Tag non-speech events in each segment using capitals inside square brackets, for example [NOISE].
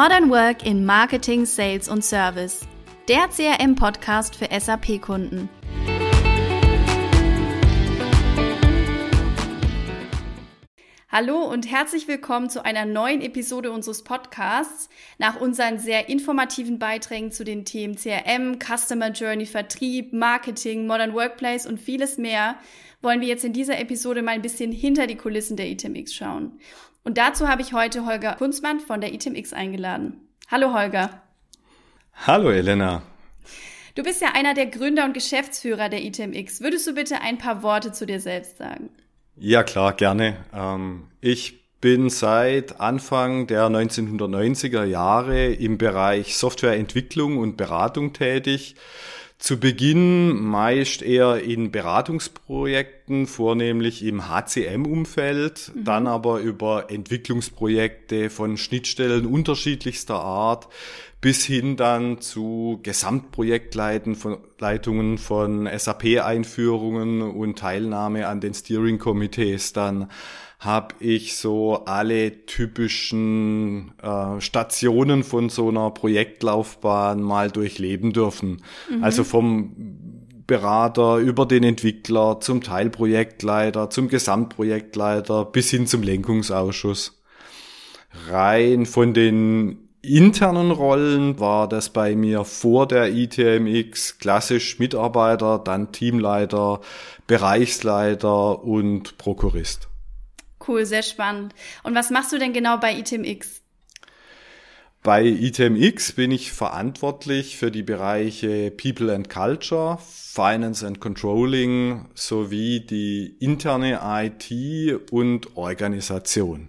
Modern Work in Marketing, Sales und Service. Der CRM-Podcast für SAP-Kunden. Hallo und herzlich willkommen zu einer neuen Episode unseres Podcasts. Nach unseren sehr informativen Beiträgen zu den Themen CRM, Customer Journey, Vertrieb, Marketing, Modern Workplace und vieles mehr wollen wir jetzt in dieser Episode mal ein bisschen hinter die Kulissen der ITMX schauen. Und dazu habe ich heute Holger Kunzmann von der ITMX eingeladen. Hallo Holger. Hallo Elena. Du bist ja einer der Gründer und Geschäftsführer der ITMX. Würdest du bitte ein paar Worte zu dir selbst sagen? Ja, klar, gerne. Ähm, ich bin seit Anfang der 1990er Jahre im Bereich Softwareentwicklung und Beratung tätig zu Beginn meist eher in Beratungsprojekten, vornehmlich im HCM-Umfeld, mhm. dann aber über Entwicklungsprojekte von Schnittstellen unterschiedlichster Art bis hin dann zu Gesamtprojektleitungen von, von SAP-Einführungen und Teilnahme an den Steering-Komitees dann habe ich so alle typischen äh, Stationen von so einer Projektlaufbahn mal durchleben dürfen. Mhm. Also vom Berater über den Entwickler zum Teilprojektleiter, zum Gesamtprojektleiter bis hin zum Lenkungsausschuss. Rein von den internen Rollen war das bei mir vor der ITMX klassisch Mitarbeiter, dann Teamleiter, Bereichsleiter und Prokurist. Cool, sehr spannend. Und was machst du denn genau bei ITMX? Bei ITMX bin ich verantwortlich für die Bereiche People and Culture, Finance and Controlling sowie die interne IT und Organisation.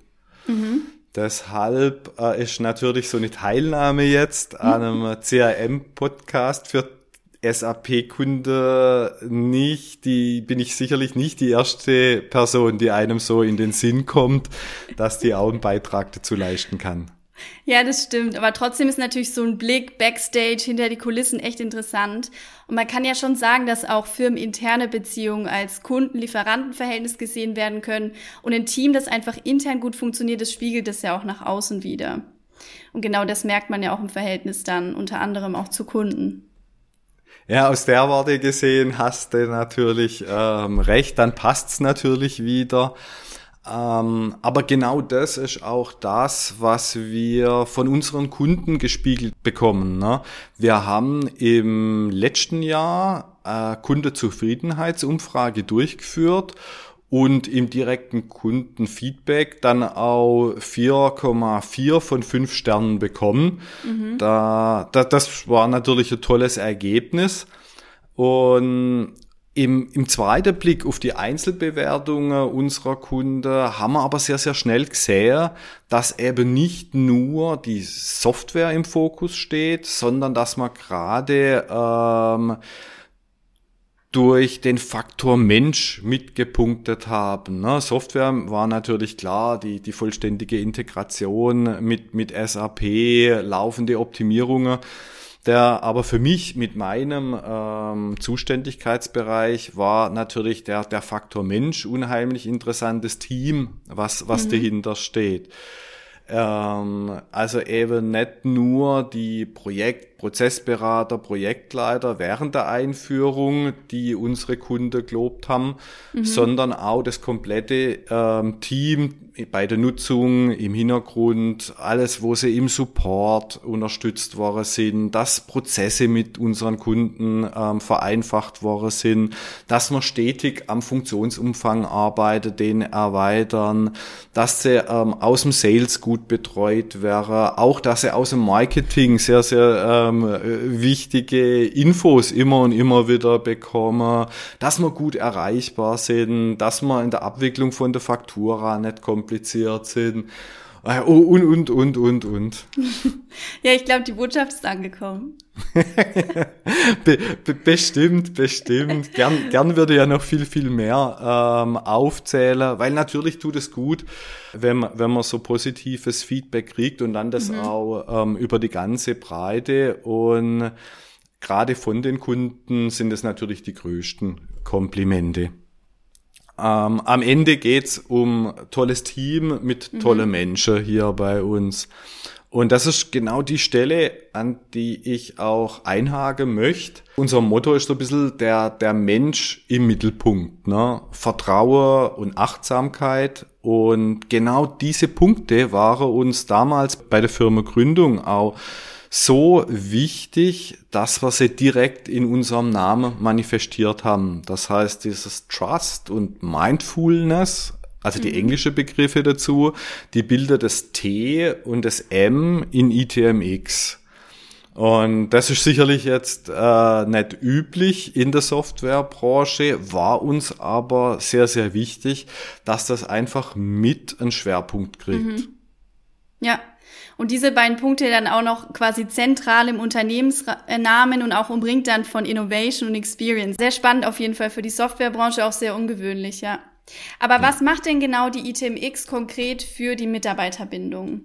Deshalb äh, ist natürlich so eine Teilnahme jetzt an einem CRM-Podcast für SAP-Kunde nicht, die bin ich sicherlich nicht die erste Person, die einem so in den Sinn kommt, dass die auch einen Beitrag dazu leisten kann. Ja, das stimmt. Aber trotzdem ist natürlich so ein Blick backstage hinter die Kulissen echt interessant. Und man kann ja schon sagen, dass auch firmeninterne Beziehungen als Kunden-Lieferanten-Verhältnis gesehen werden können. Und ein Team, das einfach intern gut funktioniert, das spiegelt das ja auch nach außen wieder. Und genau das merkt man ja auch im Verhältnis dann unter anderem auch zu Kunden. Ja, aus der Warte gesehen hast du natürlich ähm, recht, dann passt's natürlich wieder. Ähm, aber genau das ist auch das, was wir von unseren Kunden gespiegelt bekommen. Ne? Wir haben im letzten Jahr äh, Kundezufriedenheitsumfrage durchgeführt und im direkten Kundenfeedback dann auch 4,4 von 5 Sternen bekommen. Mhm. Da, da, das war natürlich ein tolles Ergebnis. Und im, Im zweiten Blick auf die Einzelbewertungen unserer Kunden haben wir aber sehr, sehr schnell gesehen, dass eben nicht nur die Software im Fokus steht, sondern dass man gerade ähm, durch den Faktor Mensch mitgepunktet haben. Ne? Software war natürlich klar, die, die vollständige Integration mit, mit SAP, laufende Optimierungen. Der aber für mich mit meinem ähm, Zuständigkeitsbereich war natürlich der, der Faktor Mensch unheimlich interessantes Team, was, was mhm. dahinter steht. Ähm, also eben nicht nur die Projekt, Prozessberater, Projektleiter während der Einführung, die unsere Kunden gelobt haben, mhm. sondern auch das komplette ähm, Team bei der Nutzung im Hintergrund, alles, wo sie im Support unterstützt worden sind, dass Prozesse mit unseren Kunden ähm, vereinfacht worden sind, dass man stetig am Funktionsumfang arbeitet, den erweitern, dass sie ähm, aus dem Sales gut betreut wäre, auch dass sie aus dem Marketing sehr, sehr ähm, wichtige Infos immer und immer wieder bekommen, dass wir gut erreichbar sind, dass wir in der Abwicklung von der Faktura nicht kompliziert sind. Äh, oh, und, und, und, und, und. [LAUGHS] ja, ich glaube, die Botschaft ist angekommen. [LAUGHS] be be bestimmt, bestimmt. Gern, gern würde ja noch viel, viel mehr ähm, aufzählen, weil natürlich tut es gut, wenn man, wenn man so positives Feedback kriegt und dann das mhm. auch ähm, über die ganze Breite und gerade von den Kunden sind es natürlich die größten Komplimente. Ähm, am Ende geht's um tolles Team mit mhm. tolle Menschen hier bei uns. Und das ist genau die Stelle, an die ich auch einhaken möchte. Unser Motto ist so ein bisschen der, der Mensch im Mittelpunkt. Ne? Vertrauen und Achtsamkeit. Und genau diese Punkte waren uns damals bei der Firma Gründung auch so wichtig, dass wir sie direkt in unserem Namen manifestiert haben. Das heißt, dieses Trust und Mindfulness also die mhm. englische Begriffe dazu, die Bilder des T und des M in ITMX. Und das ist sicherlich jetzt äh, nicht üblich in der Softwarebranche, war uns aber sehr, sehr wichtig, dass das einfach mit einen Schwerpunkt kriegt. Mhm. Ja, und diese beiden Punkte dann auch noch quasi zentral im Unternehmensnamen und auch umringt dann von Innovation und Experience. Sehr spannend auf jeden Fall für die Softwarebranche, auch sehr ungewöhnlich, ja. Aber was macht denn genau die ITMX konkret für die Mitarbeiterbindung?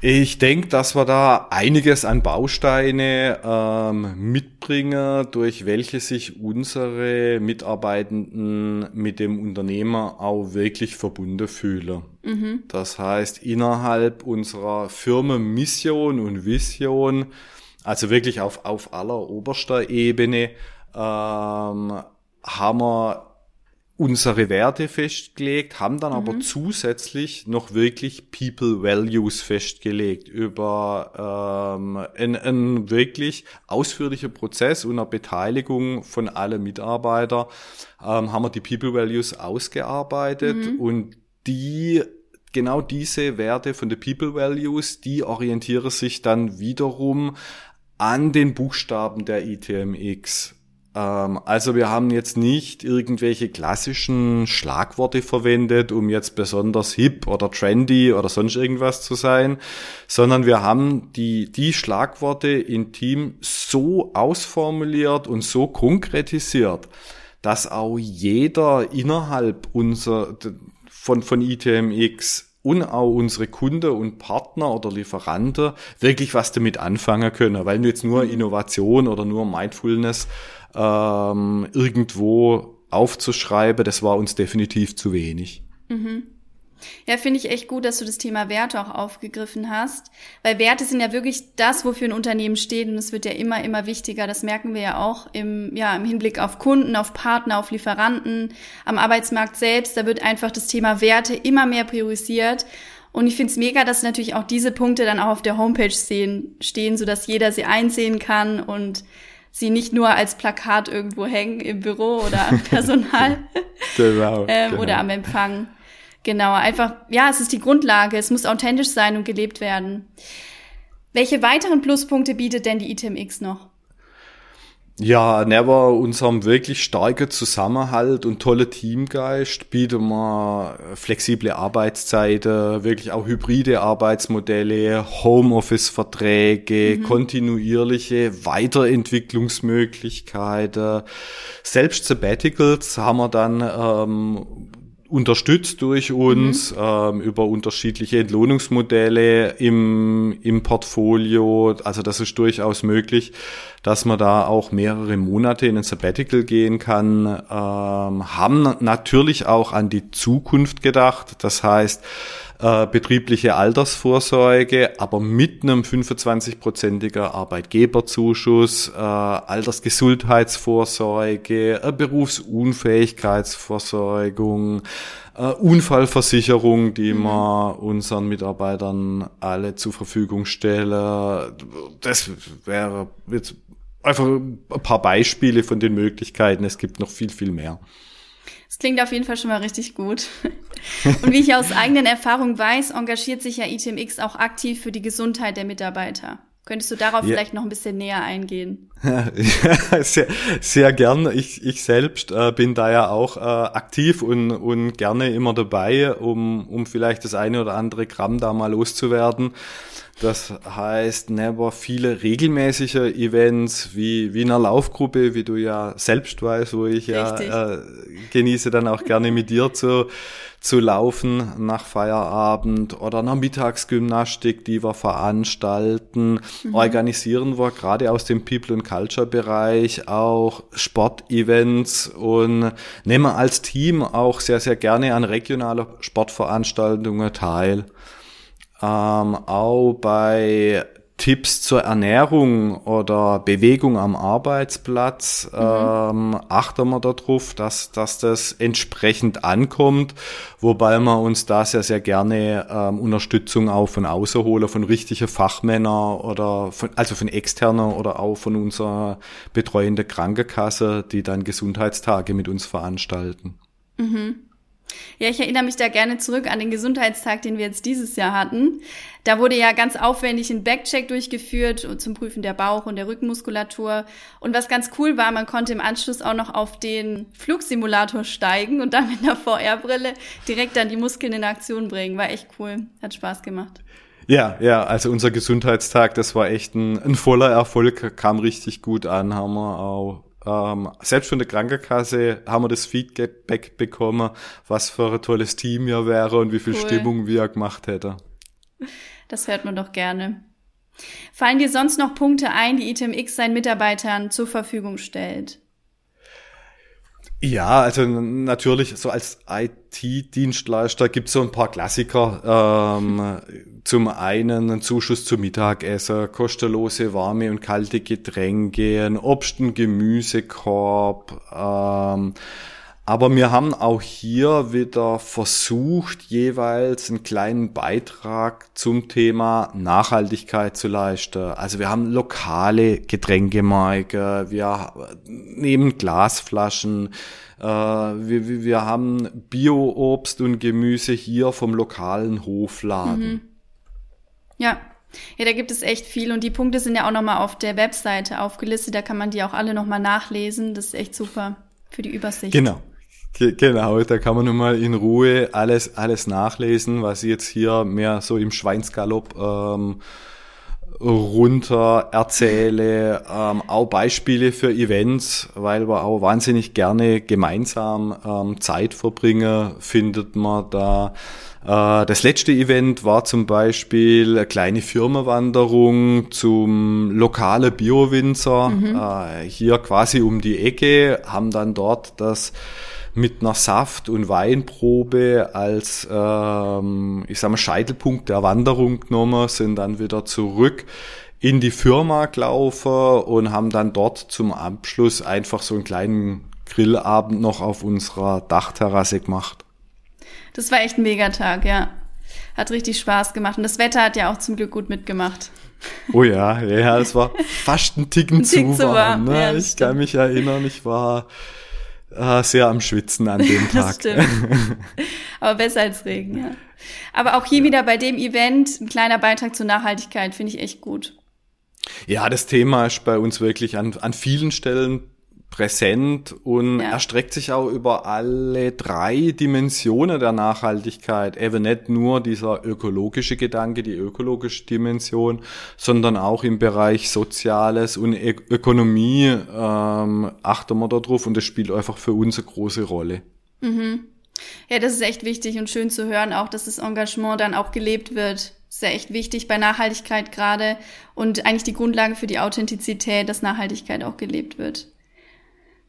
Ich denke, dass wir da einiges an Bausteine ähm, mitbringen, durch welche sich unsere Mitarbeitenden mit dem Unternehmer auch wirklich verbunden fühlen. Mhm. Das heißt, innerhalb unserer Firmenmission und Vision, also wirklich auf, auf aller oberster Ebene, ähm, haben wir unsere Werte festgelegt, haben dann mhm. aber zusätzlich noch wirklich People Values festgelegt über ähm, einen, einen wirklich ausführlicher Prozess und eine Beteiligung von allen Mitarbeitern ähm, haben wir die People Values ausgearbeitet mhm. und die genau diese Werte von den People Values, die orientieren sich dann wiederum an den Buchstaben der ITMX. Ähm, also wir haben jetzt nicht irgendwelche klassischen Schlagworte verwendet, um jetzt besonders hip oder trendy oder sonst irgendwas zu sein, sondern wir haben die, die Schlagworte im Team so ausformuliert und so konkretisiert, dass auch jeder innerhalb unser, von, von ITMX und auch unsere Kunden und Partner oder Lieferanten wirklich was damit anfangen können, weil jetzt nur mhm. Innovation oder nur Mindfulness ähm, irgendwo aufzuschreiben, das war uns definitiv zu wenig. Mhm. Ja, finde ich echt gut, dass du das Thema Werte auch aufgegriffen hast, weil Werte sind ja wirklich das, wofür ein Unternehmen steht und es wird ja immer, immer wichtiger. Das merken wir ja auch im, ja, im Hinblick auf Kunden, auf Partner, auf Lieferanten, am Arbeitsmarkt selbst. Da wird einfach das Thema Werte immer mehr priorisiert. Und ich finde es mega, dass natürlich auch diese Punkte dann auch auf der Homepage stehen, stehen, sodass jeder sie einsehen kann und sie nicht nur als Plakat irgendwo hängen im Büro oder am [LAUGHS] Personal genau, [LAUGHS] ähm, genau. oder am Empfang. Genau, einfach, ja, es ist die Grundlage, es muss authentisch sein und gelebt werden. Welche weiteren Pluspunkte bietet denn die ITMX noch? Ja, Never unserem wirklich starken Zusammenhalt und tolle Teamgeist bieten wir flexible Arbeitszeiten, wirklich auch hybride Arbeitsmodelle, Homeoffice-Verträge, mhm. kontinuierliche Weiterentwicklungsmöglichkeiten. Selbst Sabbaticals haben wir dann ähm, unterstützt durch uns mhm. ähm, über unterschiedliche Entlohnungsmodelle im, im Portfolio. Also das ist durchaus möglich, dass man da auch mehrere Monate in ein Sabbatical gehen kann. Ähm, haben natürlich auch an die Zukunft gedacht. Das heißt, äh, betriebliche Altersvorsorge, aber mit einem 25-prozentiger Arbeitgeberzuschuss, äh, Altersgesundheitsvorsorge, äh, Berufsunfähigkeitsversorgung, äh, Unfallversicherung, die mhm. wir unseren Mitarbeitern alle zur Verfügung stellen. Das wäre jetzt einfach ein paar Beispiele von den Möglichkeiten. Es gibt noch viel, viel mehr. Das klingt auf jeden Fall schon mal richtig gut. [LAUGHS] Und wie ich aus eigenen Erfahrungen weiß, engagiert sich ja ITMX auch aktiv für die Gesundheit der Mitarbeiter. Könntest du darauf ja. vielleicht noch ein bisschen näher eingehen? [LAUGHS] Ja, sehr, sehr gern. Ich, ich selbst äh, bin da ja auch äh, aktiv und, und gerne immer dabei, um, um vielleicht das eine oder andere Gramm da mal loszuwerden. Das heißt, never viele regelmäßige Events wie, wie in einer Laufgruppe, wie du ja selbst weißt, wo ich Richtig. ja äh, genieße, dann auch gerne mit dir zu, zu laufen nach Feierabend oder einer Mittagsgymnastik, die wir veranstalten. Mhm. Organisieren wir gerade aus dem People and Culture Bereich auch Sportevents und nehmen als Team auch sehr, sehr gerne an regionaler Sportveranstaltungen teil. Ähm, auch bei Tipps zur Ernährung oder Bewegung am Arbeitsplatz mhm. ähm, achten wir darauf, dass, dass das entsprechend ankommt, wobei wir uns da sehr, sehr gerne ähm, Unterstützung auch von außen holen, von richtigen Fachmännern oder von, also von externer oder auch von unserer betreuenden Krankenkasse, die dann Gesundheitstage mit uns veranstalten. Mhm. Ja, ich erinnere mich da gerne zurück an den Gesundheitstag, den wir jetzt dieses Jahr hatten. Da wurde ja ganz aufwendig ein Backcheck durchgeführt zum Prüfen der Bauch- und der Rückenmuskulatur. Und was ganz cool war, man konnte im Anschluss auch noch auf den Flugsimulator steigen und dann mit einer VR-Brille direkt dann die Muskeln in Aktion bringen. War echt cool. Hat Spaß gemacht. Ja, ja, also unser Gesundheitstag, das war echt ein, ein voller Erfolg, kam richtig gut an, haben wir auch ähm, selbst von der Krankenkasse haben wir das Feedback bekommen, was für ein tolles Team wir wäre und wie viel cool. Stimmung wir gemacht hätte. Das hört man doch gerne. Fallen dir sonst noch Punkte ein, die ITMX seinen Mitarbeitern zur Verfügung stellt? Ja, also natürlich, so als IT-Dienstleister gibt es so ein paar Klassiker. Ähm, [LAUGHS] zum einen ein Zuschuss zum Mittagessen, kostenlose warme und kalte Getränke, ein Obst- und Gemüsekorb. Ähm, aber wir haben auch hier wieder versucht, jeweils einen kleinen Beitrag zum Thema Nachhaltigkeit zu leisten. Also wir haben lokale Getränkemarke, wir nehmen Glasflaschen, äh, wir, wir haben Bio-Obst und Gemüse hier vom lokalen Hofladen. Mhm. Ja, ja, da gibt es echt viel und die Punkte sind ja auch nochmal auf der Webseite aufgelistet, da kann man die auch alle nochmal nachlesen. Das ist echt super für die Übersicht. Genau. Genau, da kann man nochmal in Ruhe alles, alles nachlesen, was ich jetzt hier mehr so im Schweinsgalopp ähm, runter erzähle. Ähm, auch Beispiele für Events, weil wir auch wahnsinnig gerne gemeinsam ähm, Zeit verbringen, findet man da. Äh, das letzte Event war zum Beispiel eine kleine Firmenwanderung zum lokalen Bio-Winzer, mhm. äh, hier quasi um die Ecke, haben dann dort das mit einer Saft- und Weinprobe als, ähm, ich sag mal, Scheitelpunkt der Wanderung genommen, sind dann wieder zurück in die Firma gelaufen und haben dann dort zum Abschluss einfach so einen kleinen Grillabend noch auf unserer Dachterrasse gemacht. Das war echt ein Megatag, ja. Hat richtig Spaß gemacht. Und das Wetter hat ja auch zum Glück gut mitgemacht. Oh ja, ja, es war fast ein Ticken ein zu, Tick warm. warm. Ne? Ja, ich kann mich erinnern, ich war äh, sehr am Schwitzen an dem [LAUGHS] Tag. das stimmt. Aber besser als Regen, ja. Aber auch hier wieder bei dem Event ein kleiner Beitrag zur Nachhaltigkeit finde ich echt gut. Ja, das Thema ist bei uns wirklich an, an vielen Stellen präsent und ja. erstreckt sich auch über alle drei Dimensionen der Nachhaltigkeit. Eben nicht nur dieser ökologische Gedanke, die ökologische Dimension, sondern auch im Bereich Soziales und Ö Ökonomie ähm, achten wir darauf und das spielt einfach für uns eine große Rolle. Mhm. Ja, das ist echt wichtig und schön zu hören, auch dass das Engagement dann auch gelebt wird. Das ist ja echt wichtig bei Nachhaltigkeit gerade und eigentlich die Grundlage für die Authentizität, dass Nachhaltigkeit auch gelebt wird.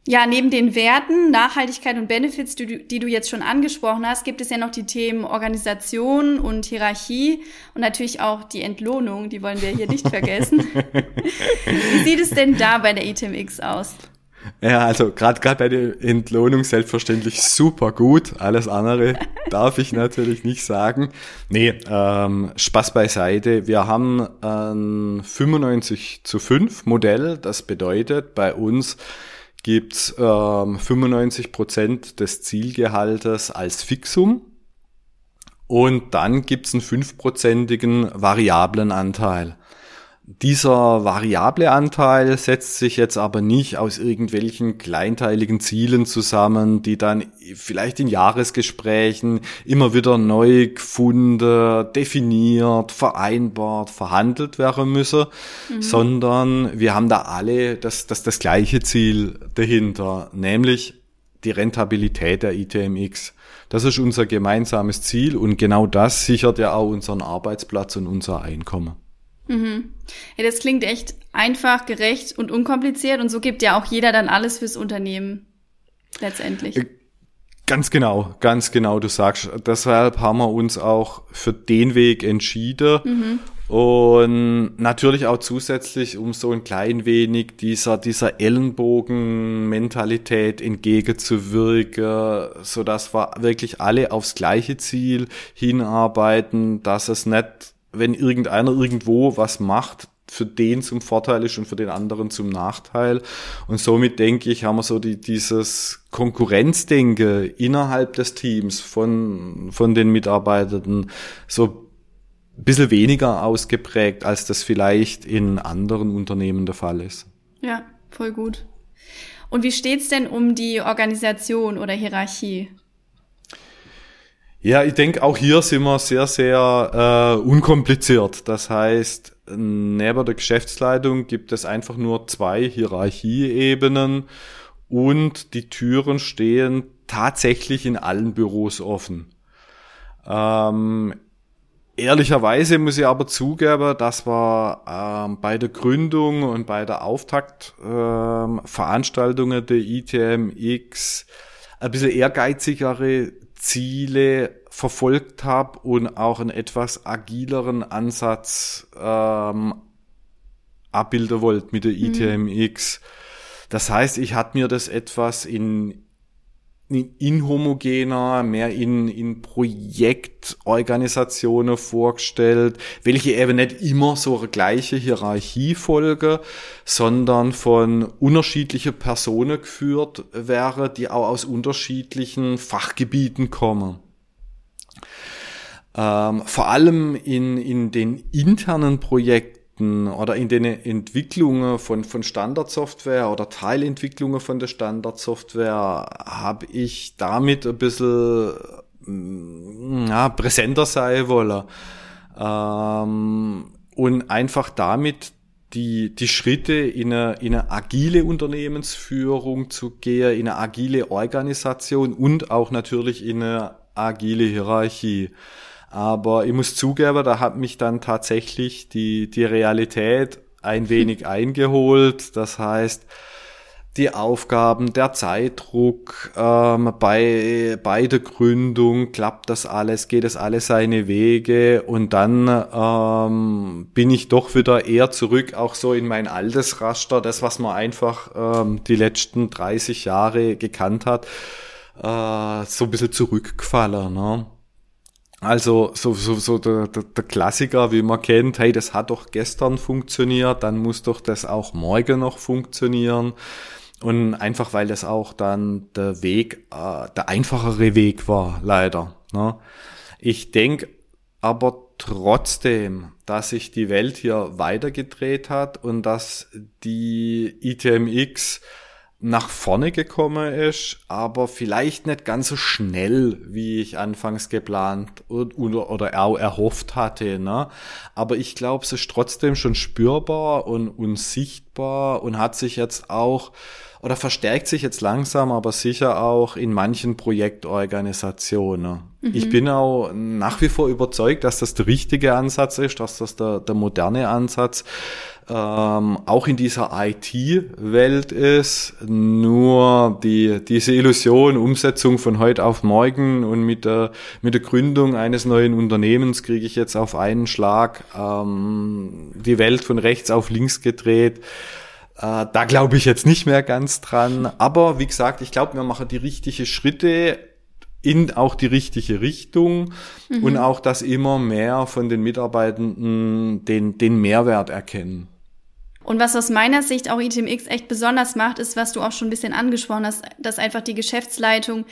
Ja, neben den Werten, Nachhaltigkeit und Benefits, die du, die du jetzt schon angesprochen hast, gibt es ja noch die Themen Organisation und Hierarchie und natürlich auch die Entlohnung, die wollen wir hier nicht [LAUGHS] vergessen. Wie sieht es denn da bei der ITMX aus? Ja, also gerade gerade bei der Entlohnung selbstverständlich super gut. Alles andere [LAUGHS] darf ich natürlich nicht sagen. Nee, ähm, Spaß beiseite. Wir haben ein 95 zu 5 Modell. Das bedeutet bei uns gibt's ähm, 95 Prozent des Zielgehaltes als Fixum und dann gibt's einen fünfprozentigen variablen Anteil. Dieser variable Anteil setzt sich jetzt aber nicht aus irgendwelchen kleinteiligen Zielen zusammen, die dann vielleicht in Jahresgesprächen immer wieder neu gefunden, definiert, vereinbart, verhandelt werden müssen, mhm. sondern wir haben da alle das, das, das gleiche Ziel dahinter, nämlich die Rentabilität der ITMX. Das ist unser gemeinsames Ziel und genau das sichert ja auch unseren Arbeitsplatz und unser Einkommen. Mhm. Ja, das klingt echt einfach, gerecht und unkompliziert und so gibt ja auch jeder dann alles fürs Unternehmen letztendlich. Äh, Ganz genau, ganz genau, du sagst. Deshalb haben wir uns auch für den Weg entschieden. Mhm. Und natürlich auch zusätzlich, um so ein klein wenig dieser, dieser Ellenbogen-Mentalität entgegenzuwirken, so dass wir wirklich alle aufs gleiche Ziel hinarbeiten, dass es nicht, wenn irgendeiner irgendwo was macht, für den zum Vorteil ist und für den anderen zum Nachteil. Und somit denke ich, haben wir so die, dieses Konkurrenzdenke innerhalb des Teams von, von den Mitarbeitenden so ein bisschen weniger ausgeprägt, als das vielleicht in anderen Unternehmen der Fall ist. Ja, voll gut. Und wie steht's denn um die Organisation oder Hierarchie? Ja, ich denke, auch hier sind wir sehr, sehr äh, unkompliziert. Das heißt, neben der Geschäftsleitung gibt es einfach nur zwei Hierarchieebenen und die Türen stehen tatsächlich in allen Büros offen. Ähm, ehrlicherweise muss ich aber zugeben, dass wir ähm, bei der Gründung und bei der Auftaktveranstaltungen ähm, der ITMX ein bisschen ehrgeizigere Ziele verfolgt habe und auch einen etwas agileren Ansatz ähm, abbilden wollte mit der ITMX. Mhm. Das heißt, ich hatte mir das etwas in inhomogener, mehr in, in Projektorganisationen vorgestellt, welche eben nicht immer so eine gleiche Hierarchie folge, sondern von unterschiedlichen Personen geführt wäre, die auch aus unterschiedlichen Fachgebieten kommen. Ähm, vor allem in, in den internen Projekten Projekten oder in den Entwicklungen von, von Standardsoftware oder Teilentwicklungen von der Standardsoftware habe ich damit ein bisschen mm, ja, präsenter sein wollen. Ähm, und einfach damit die, die Schritte in eine, in eine agile Unternehmensführung zu gehen, in eine agile Organisation und auch natürlich in eine agile Hierarchie. Aber ich muss zugeben, da hat mich dann tatsächlich die, die Realität ein wenig [LAUGHS] eingeholt. Das heißt, die Aufgaben, der Zeitdruck ähm, bei, bei der Gründung, klappt das alles, geht es alles seine Wege und dann ähm, bin ich doch wieder eher zurück, auch so in mein altes Raster, das, was man einfach ähm, die letzten 30 Jahre gekannt hat, äh, so ein bisschen zurückgefallen. Ne? Also so, so, so der, der, der Klassiker, wie man kennt, hey, das hat doch gestern funktioniert, dann muss doch das auch morgen noch funktionieren. Und einfach weil das auch dann der Weg, äh, der einfachere Weg war, leider. Ne? Ich denke aber trotzdem, dass sich die Welt hier weitergedreht hat und dass die ITMX nach vorne gekommen ist, aber vielleicht nicht ganz so schnell, wie ich anfangs geplant oder, oder auch erhofft hatte. Ne? Aber ich glaube, es ist trotzdem schon spürbar und, und sichtbar und hat sich jetzt auch oder verstärkt sich jetzt langsam, aber sicher auch in manchen Projektorganisationen. Mhm. Ich bin auch nach wie vor überzeugt, dass das der richtige Ansatz ist, dass das der, der moderne Ansatz ähm, auch in dieser IT-Welt ist. Nur die, diese Illusion, Umsetzung von heute auf morgen und mit der, mit der Gründung eines neuen Unternehmens kriege ich jetzt auf einen Schlag ähm, die Welt von rechts auf links gedreht. Äh, da glaube ich jetzt nicht mehr ganz dran. Aber wie gesagt, ich glaube, wir machen die richtigen Schritte in auch die richtige Richtung mhm. und auch, dass immer mehr von den Mitarbeitenden den, den Mehrwert erkennen. Und was aus meiner Sicht auch ITMX echt besonders macht, ist, was du auch schon ein bisschen angesprochen hast, dass einfach die Geschäftsleitung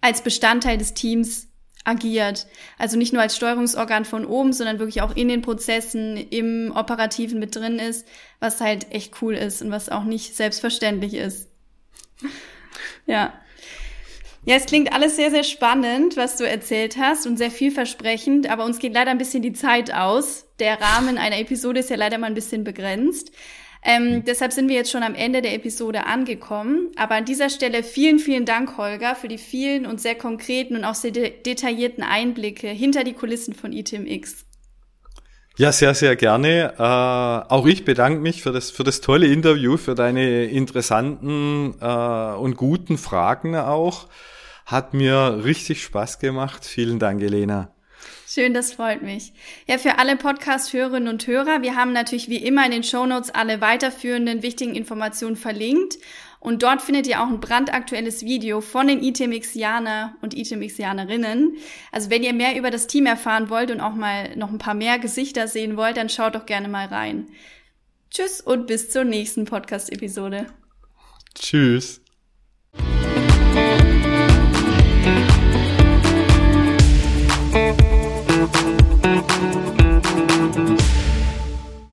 als Bestandteil des Teams agiert. Also nicht nur als Steuerungsorgan von oben, sondern wirklich auch in den Prozessen, im Operativen mit drin ist, was halt echt cool ist und was auch nicht selbstverständlich ist. ja. Ja, es klingt alles sehr, sehr spannend, was du erzählt hast und sehr vielversprechend, aber uns geht leider ein bisschen die Zeit aus. Der Rahmen einer Episode ist ja leider mal ein bisschen begrenzt. Ähm, mhm. deshalb sind wir jetzt schon am Ende der Episode angekommen. Aber an dieser Stelle vielen, vielen Dank, Holger, für die vielen und sehr konkreten und auch sehr de detaillierten Einblicke hinter die Kulissen von ITMX. Ja, sehr, sehr gerne. Äh, auch ich bedanke mich für das, für das tolle Interview, für deine interessanten äh, und guten Fragen auch. Hat mir richtig Spaß gemacht. Vielen Dank, Elena. Schön, das freut mich. Ja, für alle Podcast-Hörerinnen und Hörer, wir haben natürlich wie immer in den Shownotes alle weiterführenden wichtigen Informationen verlinkt. Und dort findet ihr auch ein brandaktuelles Video von den ITMXianer und ITMXianerinnen. Also wenn ihr mehr über das Team erfahren wollt und auch mal noch ein paar mehr Gesichter sehen wollt, dann schaut doch gerne mal rein. Tschüss und bis zur nächsten Podcast-Episode. Tschüss.